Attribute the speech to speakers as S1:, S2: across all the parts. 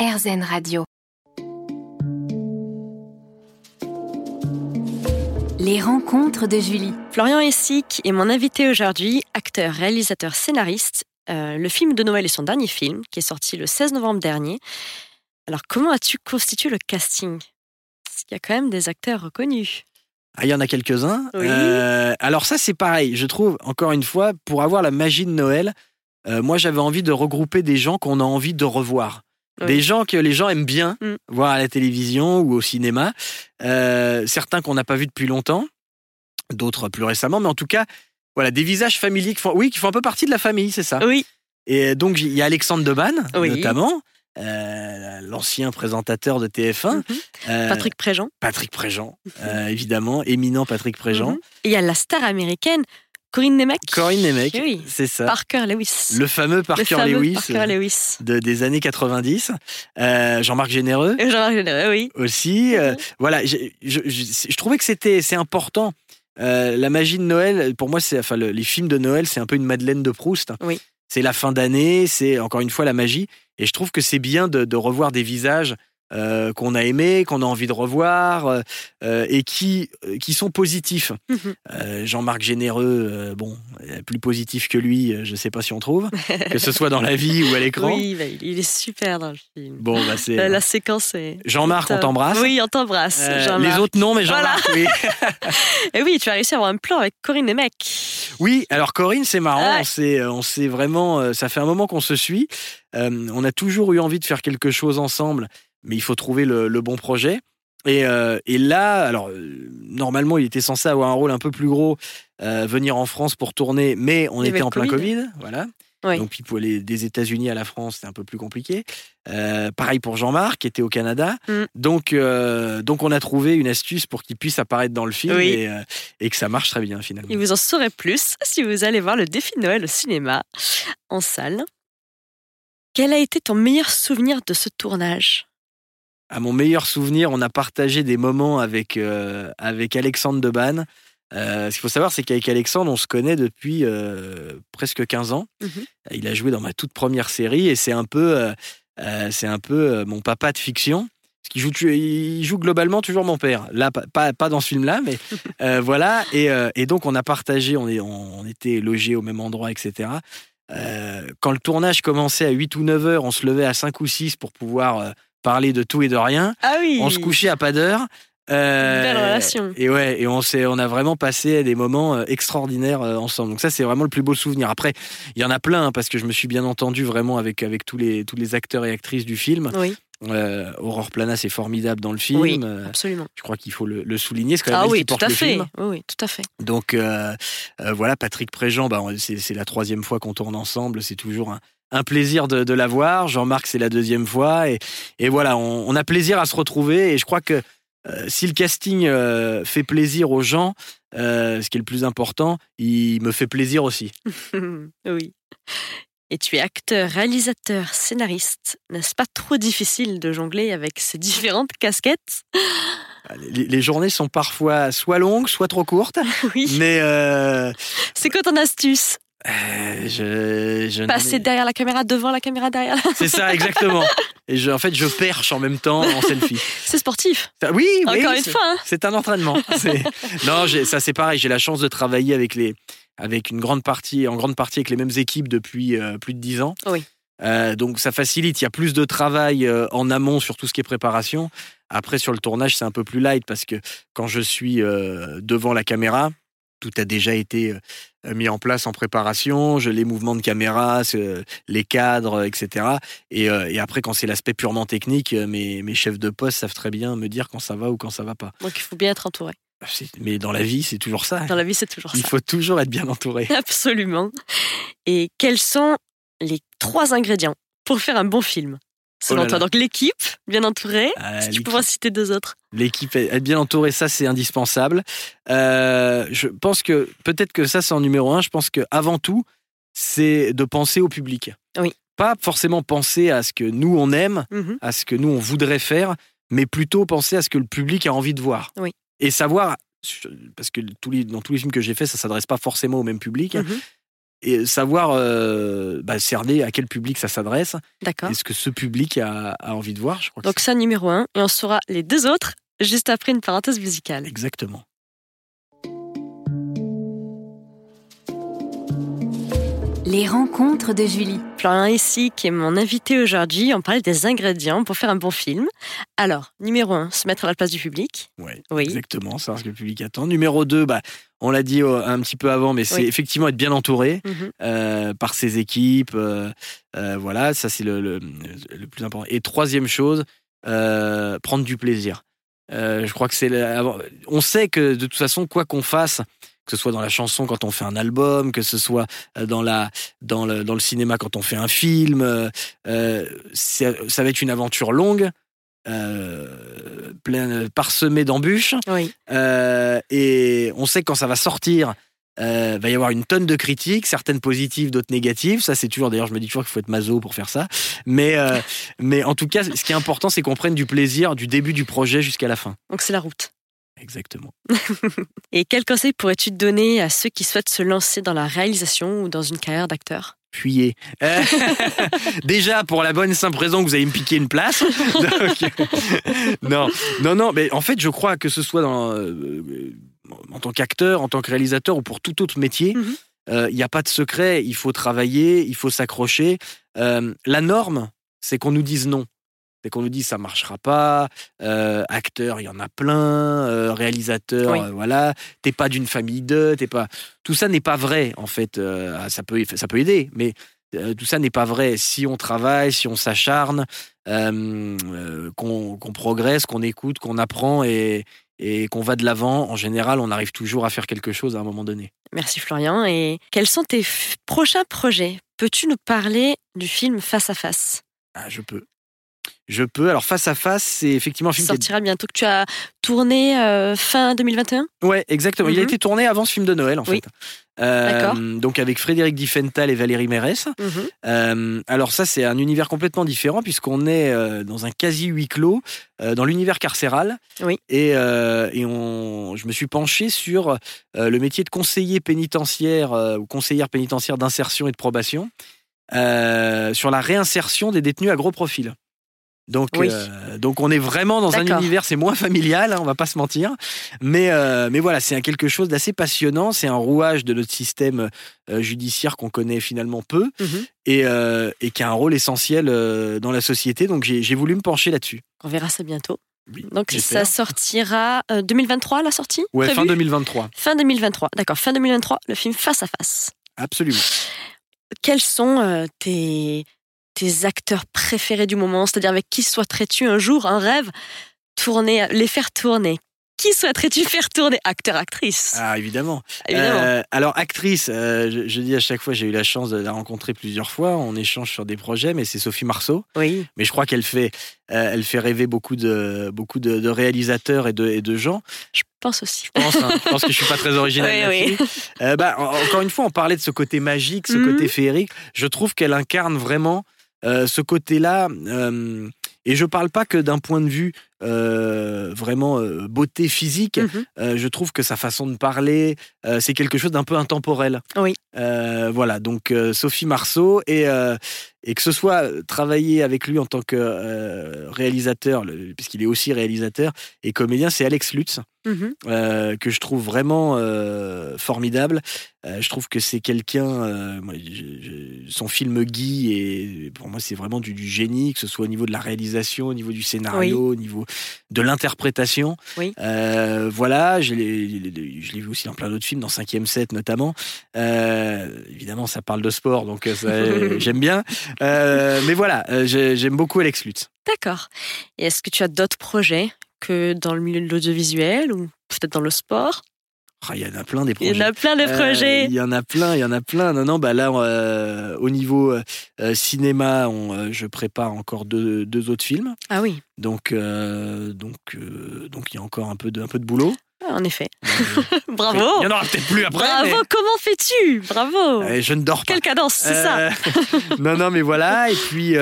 S1: RZN Radio. Les rencontres de Julie.
S2: Florian Essic est mon invité aujourd'hui, acteur, réalisateur, scénariste. Euh, le film de Noël est son dernier film, qui est sorti le 16 novembre dernier. Alors, comment as-tu constitué le casting? Parce qu'il y a quand même des acteurs reconnus.
S3: Ah, il y en a quelques-uns.
S2: Oui.
S3: Euh, alors ça, c'est pareil. Je trouve, encore une fois, pour avoir la magie de Noël, euh, moi, j'avais envie de regrouper des gens qu'on a envie de revoir.
S2: Oui.
S3: Des gens que les gens aiment bien
S2: Mm.
S3: voir à la télévision ou au cinéma. Euh, certains qu'on n'a pas vus depuis longtemps, d'autres plus récemment. Mais en tout cas, voilà, des visages familiers qui font, oui, qui font un peu partie de la famille, c'est ça.
S2: Oui,
S3: Et donc, il y a Alexandre Debanne,
S2: Oui.
S3: notamment, euh, l'ancien présentateur de TF1.
S2: Mhm.
S3: Euh,
S2: Patrick Préjean.
S3: Patrick Préjean, euh, évidemment, éminent Patrick Préjean.
S2: Mhm. Et il y a la star américaine, Corinne Nemec.
S3: Corinne Nemec,
S2: Oui.
S3: c'est ça.
S2: Parker Lewis.
S3: Le fameux Parker
S2: fameux
S3: Lewis
S2: Parker
S3: euh,
S2: Lewis.
S3: de, des années 90. Euh, Jean-Marc Généreux
S2: Et Jean-Marc Généreux, oui.
S3: aussi. Euh, voilà, je, je- je- je trouvais que c'était c'est important. Euh, la magie de Noël, pour moi, c'est enfin le- les films de Noël, c'est un peu une Madeleine de Proust.
S2: Oui.
S3: C'est la fin d'année, c'est encore une fois la magie. Et je trouve que c'est bien de, de revoir des visages euh, qu'on a aimés, qu'on a envie de revoir euh, euh, et qui qui sont positifs.
S2: Mhm.
S3: Euh, Jean-Marc Généreux, bon, plus positif que lui, je sais pas si on trouve, que ce soit dans la vie ou à l'écran.
S2: Oui, bah, il est super dans le film.
S3: Bon, bah c'est
S2: La, séquence est.
S3: Jean-Marc, on t'embrasse.
S2: Oui, on t'embrasse. Jean-Marc.
S3: les autres non, mais Jean-Marc, oui.
S2: Et oui, tu as réussi à avoir un plan avec Corinne Nemec.
S3: Oui, alors Corinne, c'est marrant.
S2: Ouais.
S3: On s'est, vraiment. Ça fait un moment qu'on se suit. On a toujours eu envie de faire quelque chose ensemble, mais il faut trouver le, le bon projet. Et, euh, et là, alors euh, normalement, il était censé avoir un rôle un peu plus gros, euh, venir en France pour tourner, mais on
S2: Il
S3: était en
S2: le
S3: plein
S2: Covid.
S3: Covid, voilà.
S2: Oui.
S3: Donc puis pour aller des États-Unis à la France, c'était un peu plus compliqué. Euh, pareil pour Jean-Marc, qui était au Canada.
S2: Mm.
S3: Donc, donc on a trouvé une astuce pour qu'il puisse apparaître dans le film
S2: Oui.
S3: et, et que ça marche très bien finalement.
S2: Et vous en saurez plus si vous allez voir le défi de Noël au cinéma, en salle. Quel a été ton meilleur souvenir de ce tournage?
S3: À mon meilleur souvenir, on a partagé des moments avec, euh, avec Alexandre Debanne. Euh, ce qu'il faut savoir, c'est qu'avec Alexandre, on se connaît depuis euh, presque 15 ans.
S2: Mhm.
S3: Il a joué dans ma toute première série et c'est un peu, c'est un peu mon papa de fiction. Parce qu'il joue, il joue globalement toujours mon père. Là, pas, pas, dans ce film-là, mais voilà. Et, et donc, on a partagé, on, est, on, était logés au même endroit, etc. Quand le tournage commençait à 8 ou 9 heures, on se levait à 5 ou 6 pour pouvoir parler de tout et de rien.
S2: Ah oui
S3: On se couchait à pas d'heure. Euh,
S2: Belle relation.
S3: Et ouais, et on s'est, on a vraiment passé des moments euh, extraordinaires euh, ensemble. Donc ça, c'est vraiment le plus beau souvenir. Après, il y en a plein hein, parce que je me suis bien entendu vraiment avec avec tous les tous les acteurs et actrices du film.
S2: Oui,
S3: Euh, Aurore Plana, c'est formidable dans le film.
S2: Oui.
S3: Euh,
S2: absolument.
S3: je crois qu'il faut le, le souligner. C'est quand même
S2: Ah
S3: elle
S2: oui,
S3: qui
S2: tout
S3: porte
S2: à
S3: le
S2: fait.
S3: film.
S2: Oui, oui, tout à fait.
S3: Donc euh, euh, voilà, Patrick Préjean, bah, c'est, la troisième fois qu'on tourne ensemble. C'est toujours un, un plaisir de, de la voir. Jean-Marc, c'est la deuxième fois. Et, et voilà, on, on a plaisir à se retrouver. Et je crois que si le casting fait plaisir aux gens, ce qui est le plus important, il me fait plaisir aussi.
S2: oui. Et tu es acteur, réalisateur, scénariste. N'est-ce pas trop difficile de jongler avec ces différentes casquettes?
S3: Les, les journées sont parfois soit longues, soit trop courtes.
S2: Oui.
S3: Mais euh,
S2: C'est quoi ton astuce?
S3: euh, je, je
S2: Passer derrière la caméra, devant la caméra, derrière la...
S3: C'est ça, exactement. Et je, en fait, je perche en même temps en selfie.
S2: C'est sportif.
S3: Ça- Oui, oui,
S2: Encore une fois. hein.
S3: C'est un entraînement. Non, ça c'est pareil. J'ai la chance de travailler avec les, avec une grande partie, en grande partie avec les mêmes équipes depuis euh, plus de dix ans.
S2: Oui.
S3: Euh, donc ça facilite. Il y a plus de travail euh, en amont sur tout ce qui est préparation. Après sur le tournage, c'est un peu plus light parce que quand je suis euh, devant la caméra, tout a déjà été mis en place en préparation. Je les mouvements de caméra, les cadres, etc. Et, et après, quand c'est l'aspect purement technique, mes, mes chefs de poste savent très bien me dire quand ça va ou quand ça va pas.
S2: Donc il faut bien être entouré.
S3: Mais dans la vie, c'est toujours ça.
S2: Dans la vie, c'est toujours
S3: Il
S2: ça.
S3: faut toujours être bien entouré.
S2: Absolument. Et quels sont les trois ingrédients pour faire un bon film Selon
S3: Oh
S2: toi, donc l'équipe, bien entourée.
S3: Euh,
S2: si tu en citer deux autres.
S3: L'équipe être bien entourée, ça c'est indispensable. Euh, je pense que peut-être que ça c'est en numéro un. Je pense que avant tout, c'est de penser au public.
S2: Oui.
S3: Pas forcément penser à ce que nous on aime,
S2: Mhm.
S3: à ce que nous on voudrait faire, mais plutôt penser à ce que le public a envie de voir.
S2: Oui.
S3: Et savoir, parce que tous les, dans tous les films que j'ai faits, ça s'adresse pas forcément au même public.
S2: Mhm.
S3: et savoir euh, bah, cerner à quel public ça s'adresse.
S2: D'accord.
S3: Est-ce que ce public a, a envie de voir Je crois
S2: Donc ça, numéro un. Et on saura les deux autres juste après une parenthèse musicale.
S3: exactement.
S1: Les rencontres de Julie.
S2: Florian ici, qui est mon invité aujourd'hui, on parlait des ingrédients pour faire un bon film. Alors, numéro un, se mettre à la place du public.
S3: Ouais,
S2: Oui.
S3: exactement. Savoir ce que le public attend. Numéro 2, bah, on l'a dit euh, un petit peu avant, mais c'est
S2: Oui.
S3: effectivement être bien entouré.
S2: Mhm.
S3: euh, par ses équipes. euh, euh, voilà, ça c'est le, le, le plus important. Et troisième chose, prendre du plaisir. Je crois que c'est. On sait que de toute façon, quoi qu'on fasse, que ce soit dans la chanson quand on fait un album, que ce soit euh, dans, la, dans, le, dans le cinéma quand on fait un film, euh, euh, ça va être une aventure longue, euh, pleine, parsemée d'embûches.
S2: Oui.
S3: Euh, et on sait que quand ça va sortir, euh, va y avoir une tonne de critiques, certaines positives, d'autres négatives. Ça, c'est toujours. D'ailleurs, je me dis toujours qu'il faut être maso pour faire ça. Mais, euh, mais en tout cas, ce qui est important, c'est qu'on prenne du plaisir du début du projet jusqu'à la fin.
S2: Donc c'est la route.
S3: Exactement.
S2: Et quel conseil pourrais-tu donner à ceux qui souhaitent se lancer dans la réalisation ou dans une carrière d'acteur?
S3: Fuyez. Euh, Déjà, pour la bonne et simple raison que vous allez me piquer une place. Donc, non, non, non. Mais en fait, je crois que ce soit dans, euh, en tant qu'acteur, en tant que réalisateur ou pour tout autre métier,
S2: Mhm.
S3: euh, il n'y a pas de secret. Il faut travailler, il faut s'accrocher. Euh, la norme, c'est qu'on nous dise non. C'est qu'on nous dise ça marchera pas. Euh, acteur, il y en a plein. Euh, réalisateur,
S2: Oui.
S3: euh, voilà. T'es pas d'une famille de. T'es pas. Tout ça n'est pas vrai en fait. Euh, ça peut, ça peut aider, mais tout ça n'est pas vrai. Si on travaille, si on s'acharne, qu'on qu'on progresse, qu'on écoute, qu'on apprend et, et qu'on va de l'avant, en général, on arrive toujours à faire quelque chose à un moment donné.
S2: Merci Florian. Et quels sont tes prochains projets? Peux-tu nous parler du film Face à Face?
S3: Ah, je peux. Je peux. Alors, face à face, c'est effectivement un film qui est
S2: sortira bientôt, que tu as tourné euh, fin 2021
S3: Ouais, exactement. Il a
S2: Mhm.
S3: été tourné avant ce film de Noël, en
S2: Oui.
S3: fait. Euh,
S2: D'accord.
S3: Donc avec Frédéric Diffenthal et Valérie Mérès.
S2: Mhm.
S3: Euh, alors ça, c'est un univers complètement différent puisqu'on est euh, dans un quasi huis clos, euh, dans l'univers carcéral.
S2: Oui.
S3: Et, et on, je me suis penché sur le métier de conseiller pénitentiaire ou conseillère pénitentiaire d'insertion et de probation, sur la réinsertion des détenus à gros profil. Donc,
S2: Oui.
S3: euh, donc on est vraiment dans un univers, c'est moins familial, hein, on va pas se mentir, mais euh, mais voilà, c'est quelque chose d'assez passionnant. C'est un rouage de notre système euh, judiciaire qu'on connaît finalement peu
S2: Mhm.
S3: et, et qui a un rôle essentiel dans la société. Donc j'ai voulu me pencher là-dessus.
S2: On verra ça bientôt.
S3: Oui,
S2: Donc ça sortira euh, 2023 la sortie
S3: Ouais, fin
S2: Prévue
S3: 2023,
S2: Fin 2023, d'accord. Fin 2023, le film Face à Face.
S3: absolument.
S2: Quels sont tes, tes acteurs préférés du moment C'est-à-dire avec qui souhaiterais-tu un jour, un rêve, tourner, les faire tourner? Qui souhaiterais-tu faire tourner? Acteur, actrice,
S3: Ah évidemment.
S2: évidemment.
S3: Euh, alors actrice, euh, je, je dis à chaque fois, j'ai eu la chance de la rencontrer plusieurs fois. On échange sur des projets, mais c'est Sophie Marceau.
S2: oui,
S3: Mais je crois qu'elle fait, euh, elle fait rêver beaucoup de beaucoup de, de réalisateurs et de, et de gens.
S2: je pense aussi.
S3: Je pense, hein. je pense que je suis pas très original.
S2: Oui.
S3: Euh, bah, en- encore une fois, on parlait de ce côté magique, ce
S2: Mhm.
S3: côté féerique. Je trouve qu'elle incarne vraiment ce côté-là. euh, et je parle pas que d'un point de vue euh, vraiment euh, beauté physique.
S2: Mhm.
S3: Euh, je trouve que sa façon de parler, c'est quelque chose d'un peu intemporel.
S2: Oui.
S3: Voilà, donc Sophie Marceau, et, et que ce soit travailler avec lui en tant que réalisateur, puisqu'il est aussi réalisateur et comédien, c'est Alex Lutz, euh, que je trouve vraiment formidable. Je trouve que c'est quelqu'un, son film Guy, et pour moi c'est vraiment du, du génie, que ce soit au niveau de la réalisation, au niveau du scénario, au niveau de l'interprétation.
S2: Oui.
S3: Euh, voilà, je l'ai je l'ai vu aussi dans plein d'autres films, dans 5e 7 notamment. Euh, évidemment, ça parle de sport, donc euh, ça, j'aime bien. Euh, mais voilà, j'ai- j'aime beaucoup Alex Lutz.
S2: D'accord. Et est-ce que tu as d'autres projets que dans le milieu de l'audiovisuel ou peut-être dans le sport?
S3: Ah, Il y en a plein des projets.
S2: Il y en a plein de
S3: Euh,
S2: projets.
S3: Il y en a plein, il y en a plein. Non, non, bah là, euh, au niveau euh, cinéma, on, je prépare encore deux, deux autres films.
S2: Ah oui,
S3: Donc, donc, donc, il y a encore un peu de, un peu de boulot.
S2: Ah, en effet. Bravo.
S3: Il y en aura peut-être plus après.
S2: Bravo, comment fais-tu? Bravo.
S3: euh, je ne dors pas.
S2: Quelle cadence, c'est ça
S3: non, non, mais voilà. Et puis,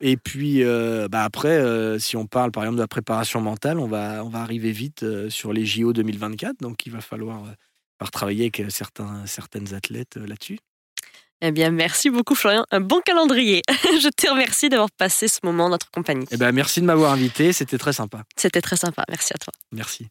S3: et puis euh, bah après, euh, si on parle par exemple de la préparation mentale, on va, on va arriver vite euh, sur les JO 2024. Donc, il va falloir travailler avec certains, certaines athlètes là-dessus.
S2: Eh bien, merci beaucoup, Florian. Un bon calendrier. Je te remercie d'avoir passé ce moment en notre compagnie.
S3: Eh ben, merci de m'avoir invité, c'était très sympa.
S2: C'était très sympa. Merci à toi.
S3: Merci.